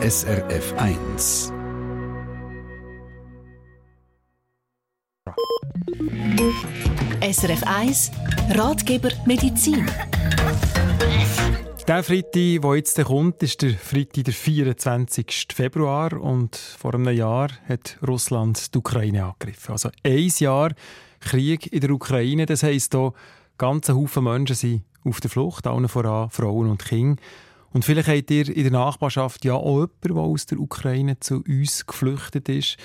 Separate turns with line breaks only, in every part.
SRF 1.
SRF 1 Ratgeber Medizin.
Der Freitag, der jetzt kommt, ist der Freitag, der 24. Februar. Und vor einem Jahr hat Russland die Ukraine angegriffen. Also ein Jahr Krieg in der Ukraine. Das heisst, hier ganze Haufen Menschen sind auf der Flucht, allen voran Frauen und Kinder. Und vielleicht habt ihr in der Nachbarschaft ja auch jemanden, der aus der Ukraine zu uns geflüchtet ist.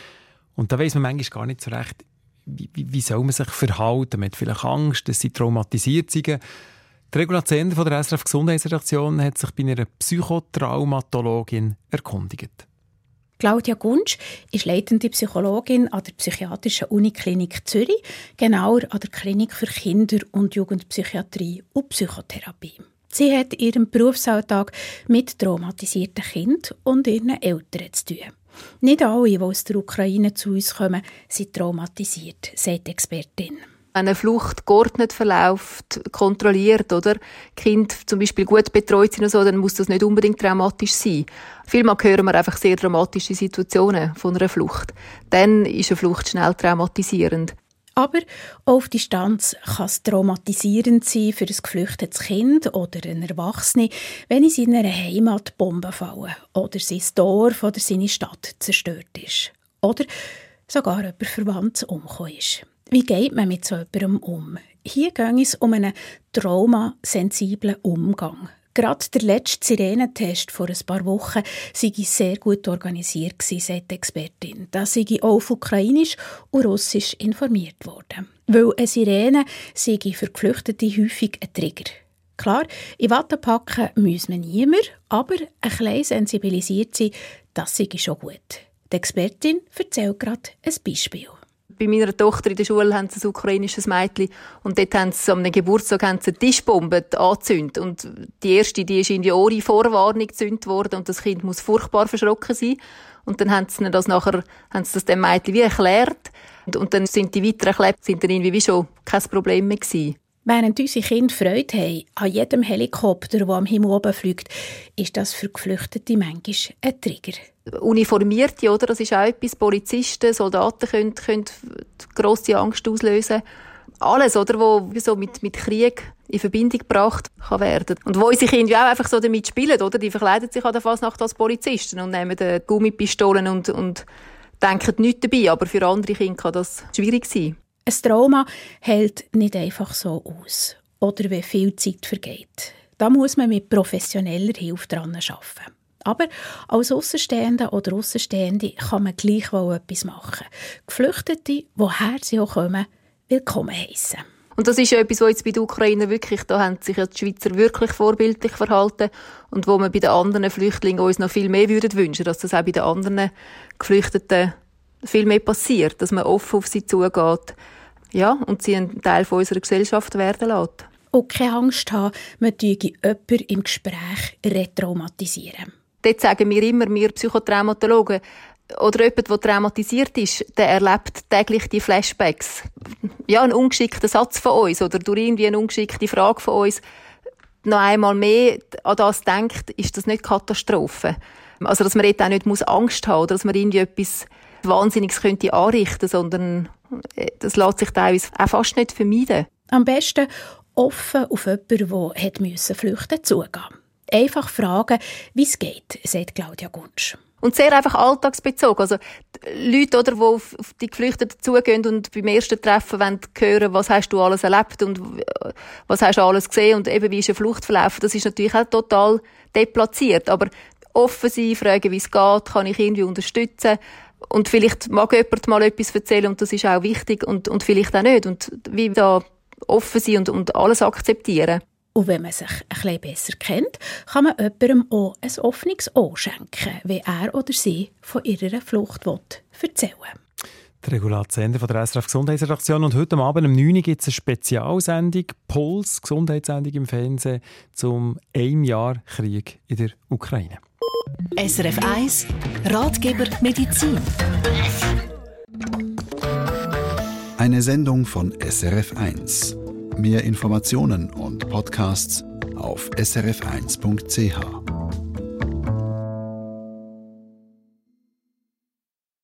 Und da weiß man manchmal gar nicht so recht, wie, wie, soll man sich verhalten? Man hat vielleicht Angst, dass sie traumatisiert sind. Die Regula Zender von der SRF Gesundheitsredaktion hat sich bei einer Psychotraumatologin erkundigt.
Claudia Gunsch ist leitende Psychologin an der Psychiatrischen Uniklinik Zürich, genauer an der Klinik für Kinder- und Jugendpsychiatrie und Psychotherapie. Sie hat ihren Berufsalltag mit traumatisierten Kindern und ihren Eltern zu tun. Nicht alle, die aus der Ukraine zu uns kommen, sind traumatisiert, sagt die Expertin.
Wenn eine Flucht geordnet verläuft, kontrolliert, oder? Kind zum Beispiel gut betreut sind und so, dann muss das nicht unbedingt traumatisch sein. Vielmal hören wir einfach sehr dramatische Situationen von einer Flucht. Dann ist eine Flucht schnell traumatisierend.
Aber auf Distanz kann es traumatisierend sein für ein geflüchtetes Kind oder einen Erwachsenen, wenn in seiner Heimat Bomben fallen oder sein Dorf oder seine Stadt zerstört ist. Oder sogar jemand verwandt umgekommen ist. Wie geht man mit so jemandem um? Hier geht es um einen traumasensiblen Umgang. Gerade der letzte Sirenentest vor ein paar Wochen sei sehr gut organisiert sagt die Expertin. Da sei auch auf Ukrainisch und Russisch informiert worden. Weil eine Sirene sei für Geflüchtete häufig ein Trigger. Klar, in Watte packen muss man niemand, aber ein bisschen sensibilisiert sein, das sei schon gut. Die Expertin erzählt gerade ein Beispiel
bei meiner Tochter in der Schule haben sie ein ukrainisches Mädchen und dort haben sie am Geburtstag eine Tischbombe angezündet. Und die erste, die ist in die ohne Vorwarnung gezündet worden und das Kind muss furchtbar verschrocken sein. Und dann haben sie das nachher, haben sie das dem Mädchen wie erklärt. Und, und dann sind die weiteren Kleber sind dann irgendwie wie schon kein Problem mehr gewesen.
Während unsere Kinder Freude haben an jedem Helikopter, der am Himmel oben fliegt, ist das für Geflüchtete manchmal ein Trigger.
Uniformierte, oder? Das ist auch etwas. Polizisten, Soldaten können, können grosse Angst auslösen. Alles, oder? Wo so mit, mit Krieg in Verbindung gebracht kann werden. Und wo unsere Kinder auch einfach so damit spielen, oder? Die verkleiden sich an der Fasnacht als Polizisten und nehmen Gummipistolen und, und denken nichts dabei. Aber für andere Kinder kann das schwierig sein.
Ein Trauma hält nicht einfach so aus. Oder wie viel Zeit vergeht. Da muss man mit professioneller Hilfe dran arbeiten. Aber als Außenstehende oder Außenstehende kann man gleichwohl etwas machen. Geflüchtete, woher sie auch kommen, willkommen heißen.
Und das ist ja etwas, was jetzt bei den Ukrainern wirklich, da haben sich ja die Schweizer wirklich vorbildlich verhalten und wo man bei den anderen Flüchtlingen uns noch viel mehr würden wünschen, dass das auch bei den anderen Geflüchteten viel mehr passiert, dass man offen auf sie zugeht, ja, und sie ein Teil von unserer Gesellschaft werden lässt.
Und keine Angst haben, man jemanden im Gespräch retraumatisieren.
Dort sagen wir immer, wir Psychotraumatologen, oder jemand, der traumatisiert ist, der erlebt täglich die Flashbacks. Ja, ein ungeschickter Satz von uns oder durch irgendwie eine ungeschickte Frage von uns noch einmal mehr an das denkt, ist das nicht Katastrophe. Also, dass man jetzt auch nicht Angst haben muss oder dass man irgendwie etwas Wahnsinniges könnte anrichten, sondern äh, das lässt sich teilweise auch fast nicht vermeiden.
Am besten offen auf jemanden, der hat müssen flüchten zugehen. Einfach fragen, wie es geht, sagt Claudia Gunsch.
Und sehr einfach alltagsbezogen. Also, Leute, oder, die auf die Geflüchteten zugehen und beim ersten Treffen wollen hören, was hast du alles erlebt und was hast du alles gesehen und eben wie ist eine Flucht verlaufen, das ist natürlich auch total deplatziert. Aber offen sein, fragen, wie es geht, kann ich irgendwie unterstützen, und vielleicht mag jemand mal etwas erzählen und das ist auch wichtig und, und vielleicht auch nicht. Und wie da offen sein und, und alles akzeptieren.
Und wenn man sich ein bisschen besser kennt, kann man jemandem auch ein offenes Ohr schenken, wie er oder sie von ihrer Flucht erzählen will.
Die Regulatsender von der SRF Gesundheitsredaktion. Und heute Abend um 9 Uhr gibt es eine Spezialsendung, Puls, Gesundheitssendung im Fernsehen, zum einem Jahr Krieg in der Ukraine.
SRF 1 Ratgeber Medizin.
Eine Sendung von SRF 1. Mehr Informationen und Podcasts auf srf1.ch.